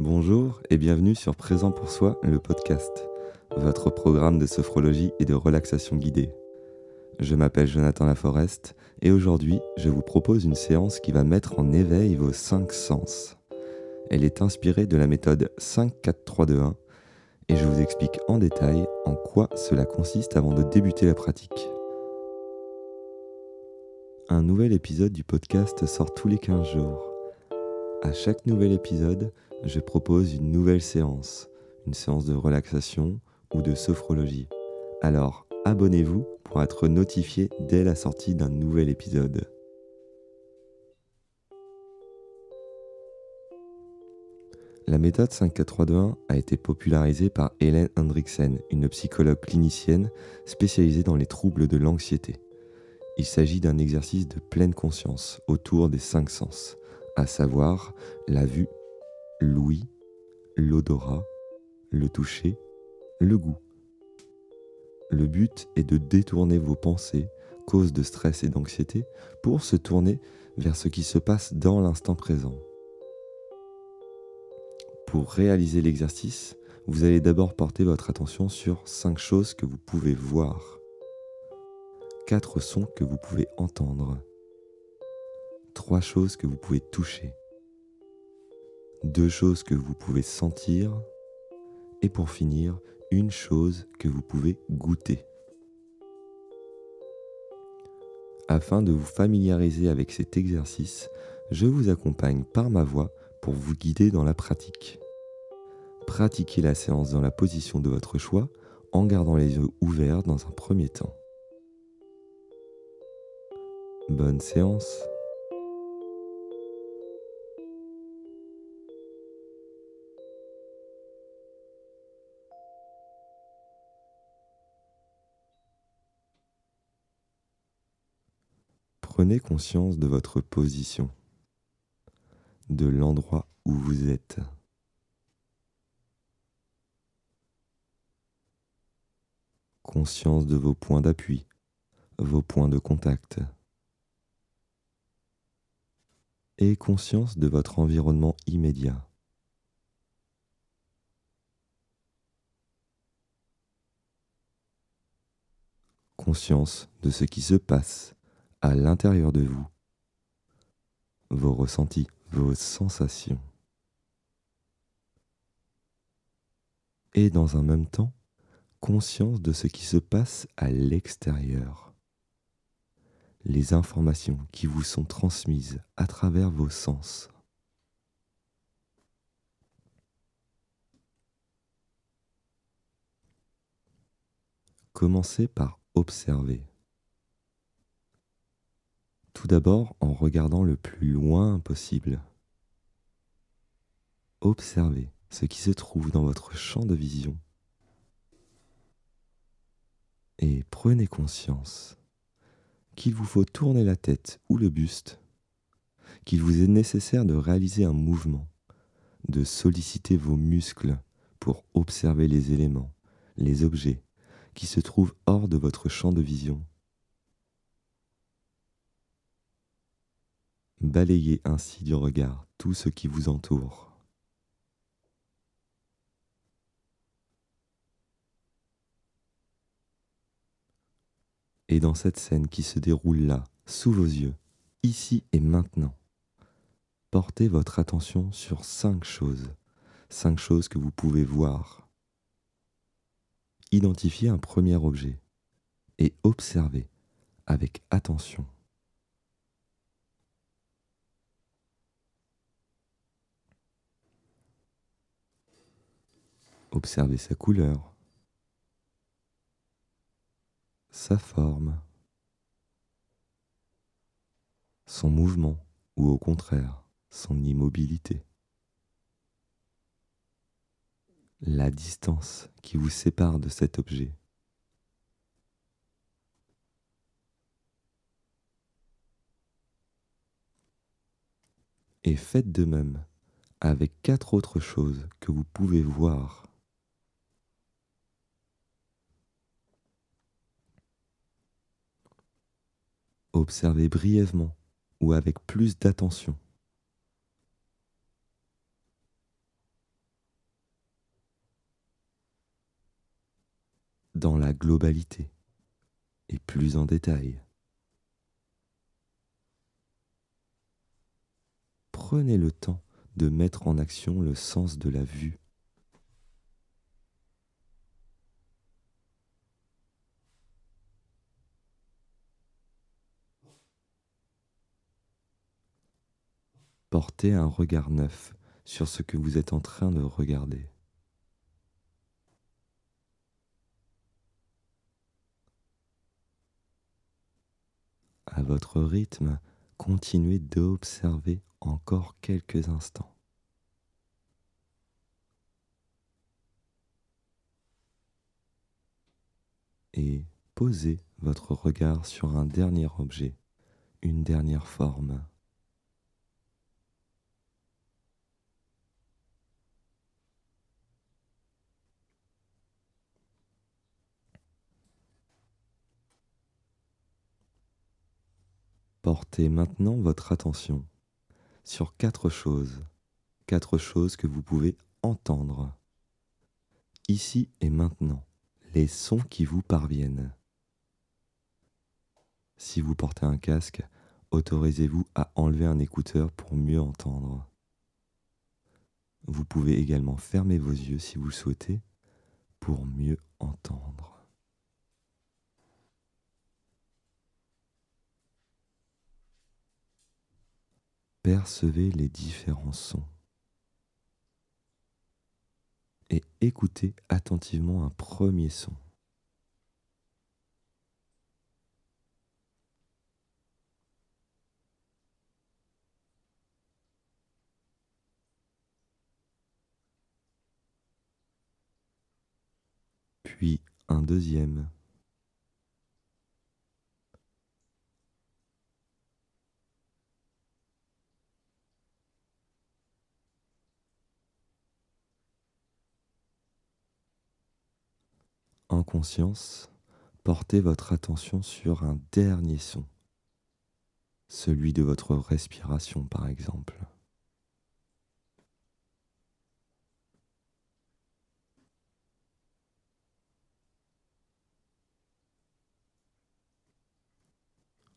Bonjour et bienvenue sur Présent pour soi, le podcast, votre programme de sophrologie et de relaxation guidée. Je m'appelle Jonathan Laforest et aujourd'hui je vous propose une séance qui va mettre en éveil vos cinq sens. Elle est inspirée de la méthode 5-4-3-2-1 et je vous explique en détail en quoi cela consiste avant de débuter la pratique. Un nouvel épisode du podcast sort tous les 15 jours. À chaque nouvel épisode, je propose une nouvelle séance, une séance de relaxation ou de sophrologie. Alors abonnez-vous pour être notifié dès la sortie d'un nouvel épisode. La méthode 5-4-3-2-1 a été popularisée par Hélène Hendriksen, une psychologue clinicienne spécialisée dans les troubles de l'anxiété. Il s'agit d'un exercice de pleine conscience autour des cinq sens, à savoir la vue, l'ouïe, l'odorat, le toucher, le goût. Le but est de détourner vos pensées, causes de stress et d'anxiété, pour se tourner vers ce qui se passe dans l'instant présent. Pour réaliser l'exercice, vous allez d'abord porter votre attention sur cinq choses que vous pouvez voir, quatre sons que vous pouvez entendre, trois choses que vous pouvez toucher, deux choses que vous pouvez sentir et pour finir, une chose que vous pouvez goûter. Afin de vous familiariser avec cet exercice, je vous accompagne par ma voix pour vous guider dans la pratique. Pratiquez la séance dans la position de votre choix en gardant les yeux ouverts dans un premier temps. Bonne séance Conscience de votre position, de l'endroit où vous êtes. Conscience de vos points d'appui, vos points de contact. Et conscience de votre environnement immédiat. Conscience de ce qui se passe à l'intérieur de vous, vos ressentis, vos sensations. Et dans un même temps, conscience de ce qui se passe à l'extérieur. Les informations qui vous sont transmises à travers vos sens. Commencez par observer. Tout d'abord en regardant le plus loin possible. Observez ce qui se trouve dans votre champ de vision et prenez conscience qu'il vous faut tourner la tête ou le buste, qu'il vous est nécessaire de réaliser un mouvement, de solliciter vos muscles pour observer les éléments, les objets qui se trouvent hors de votre champ de vision. Balayez ainsi du regard tout ce qui vous entoure. Et dans cette scène qui se déroule là, sous vos yeux, ici et maintenant, portez votre attention sur cinq choses, cinq choses que vous pouvez voir. Identifiez un premier objet et observez avec attention. Observez sa couleur, sa forme, son mouvement ou au contraire son immobilité. La distance qui vous sépare de cet objet. Et faites de même avec quatre autres choses que vous pouvez voir Observez brièvement ou avec plus d'attention. dans la globalité et plus en détail. Prenez le temps de mettre en action le sens de la vue Portez un regard neuf sur ce que vous êtes en train de regarder. À votre rythme, continuez d'observer encore quelques instants. Et posez votre regard sur un dernier objet, une dernière forme. Portez maintenant votre attention sur quatre choses, quatre choses que vous pouvez entendre. Ici et maintenant, les sons qui vous parviennent. Si vous portez un casque, autorisez-vous à enlever un écouteur pour mieux entendre. Vous pouvez également fermer vos yeux si vous souhaitez pour mieux entendre. Percevez les différents sons et écoutez attentivement un premier son. Puis un deuxième. En conscience, portez votre attention sur un dernier son, celui de votre respiration par exemple.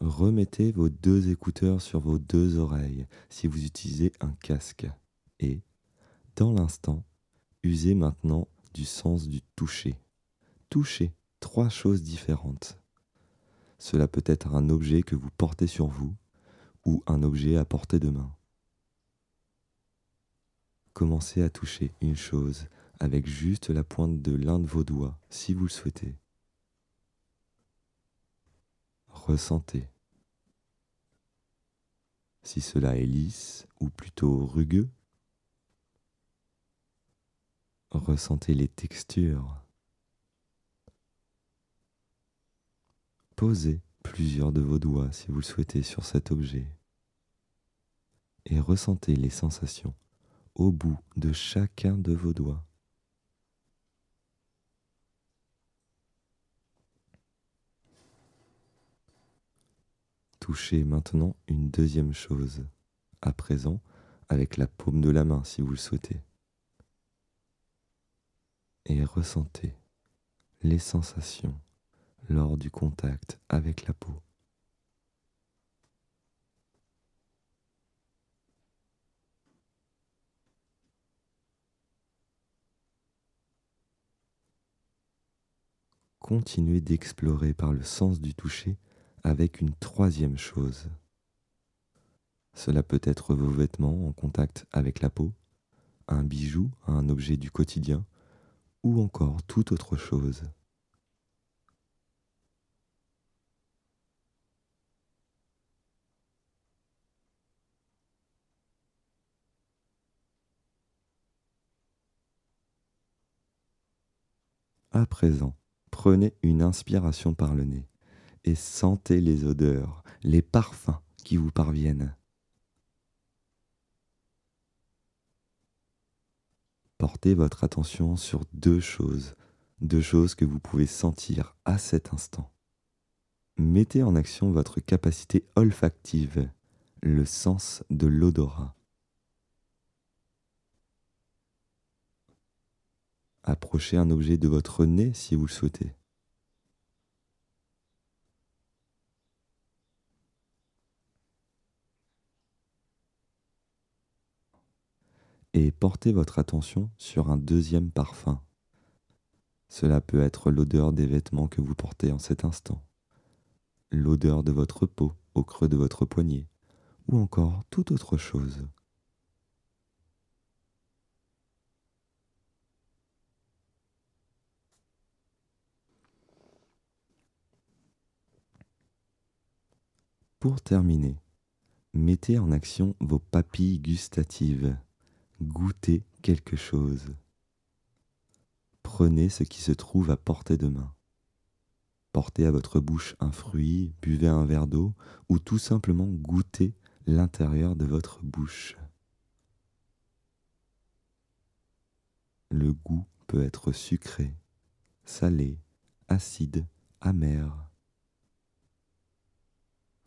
Remettez vos deux écouteurs sur vos deux oreilles si vous utilisez un casque et, dans l'instant, usez maintenant du sens du toucher toucher trois choses différentes. Cela peut être un objet que vous portez sur vous ou un objet à portée de main. Commencez à toucher une chose avec juste la pointe de l'un de vos doigts si vous le souhaitez. Ressentez. Si cela est lisse ou plutôt rugueux, ressentez les textures. Posez plusieurs de vos doigts si vous le souhaitez sur cet objet et ressentez les sensations au bout de chacun de vos doigts. Touchez maintenant une deuxième chose, à présent avec la paume de la main si vous le souhaitez. Et ressentez les sensations lors du contact avec la peau. Continuez d'explorer par le sens du toucher avec une troisième chose. Cela peut être vos vêtements en contact avec la peau, un bijou, un objet du quotidien, ou encore toute autre chose. À présent, prenez une inspiration par le nez et sentez les odeurs, les parfums qui vous parviennent. Portez votre attention sur deux choses, deux choses que vous pouvez sentir à cet instant. Mettez en action votre capacité olfactive, le sens de l'odorat. Approchez un objet de votre nez si vous le souhaitez. Et portez votre attention sur un deuxième parfum. Cela peut être l'odeur des vêtements que vous portez en cet instant, l'odeur de votre peau au creux de votre poignet, ou encore toute autre chose. Pour terminer, mettez en action vos papilles gustatives. Goûtez quelque chose. Prenez ce qui se trouve à portée de main. Portez à votre bouche un fruit, buvez un verre d'eau ou tout simplement goûtez l'intérieur de votre bouche. Le goût peut être sucré, salé, acide, amer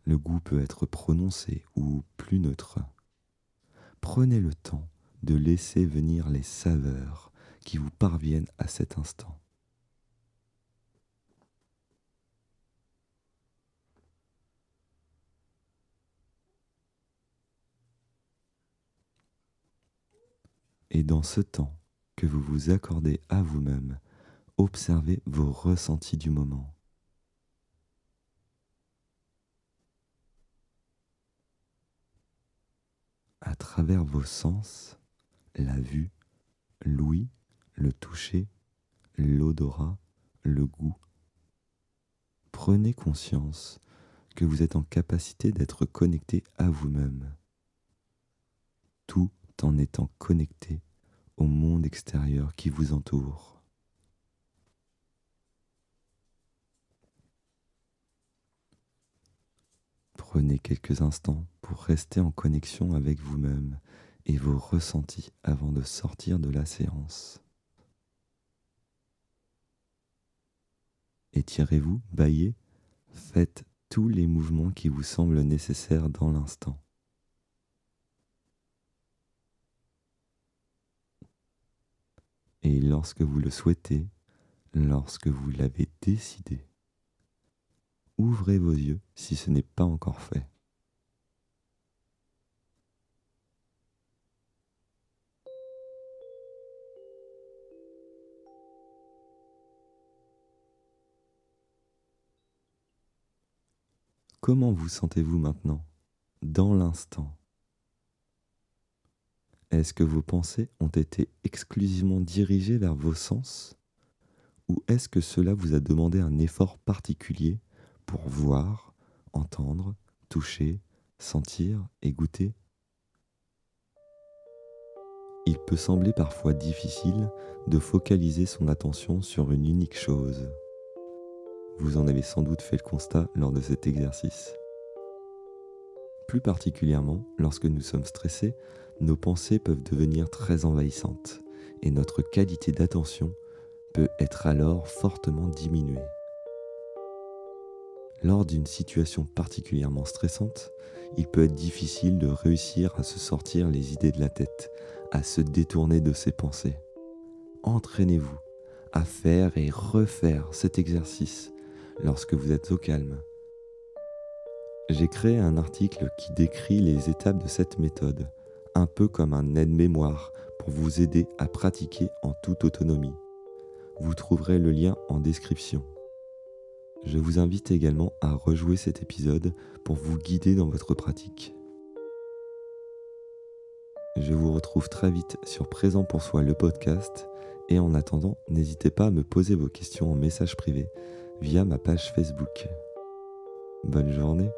le goût peut être prononcé ou plus neutre. Prenez le temps de laisser venir les saveurs qui vous parviennent à cet instant. Et dans ce temps que vous vous accordez à vous-même, observez vos ressentis du moment. À travers vos sens, la vue, l'ouïe, le toucher, l'odorat, le goût. Prenez conscience que vous êtes en capacité d'être connecté à vous-même, tout en étant connecté au monde extérieur qui vous entoure. Prenez quelques instants pour rester en connexion avec vous-même et vos ressentis avant de sortir de la séance. Étirez-vous, baillez, faites tous les mouvements qui vous semblent nécessaires dans l'instant. Et lorsque vous le souhaitez, lorsque vous l'avez décidé, ouvrez vos yeux si ce n'est pas encore fait. Comment vous sentez-vous maintenant, dans l'instant? Est-ce que vos pensées ont été exclusivement dirigées vers vos sens? Ou est-ce que cela vous a demandé un effort particulier pour voir, entendre, toucher, sentir et goûter Il peut sembler parfois difficile de focaliser son attention sur une unique chose. Vous en avez sans doute fait le constat lors de cet exercice. Plus particulièrement, lorsque nous sommes stressés, nos pensées peuvent devenir très envahissantes et notre qualité d'attention peut être alors fortement diminuée. Lors d'une situation particulièrement stressante, il peut être difficile de réussir à se sortir les idées de la tête, à se détourner de ses pensées. Entraînez-vous à faire et refaire cet exercice lorsque vous êtes au calme. J'ai créé un article qui décrit les étapes de cette méthode, un peu comme un aide-mémoire pour vous aider à pratiquer en toute autonomie. Vous trouverez le lien en description. Je vous invite également à rejouer cet épisode pour vous guider dans votre pratique. Je vous retrouve très vite sur Présent pour Soi le podcast et en attendant, n'hésitez pas à me poser vos questions en message privé via ma page Facebook. Bonne journée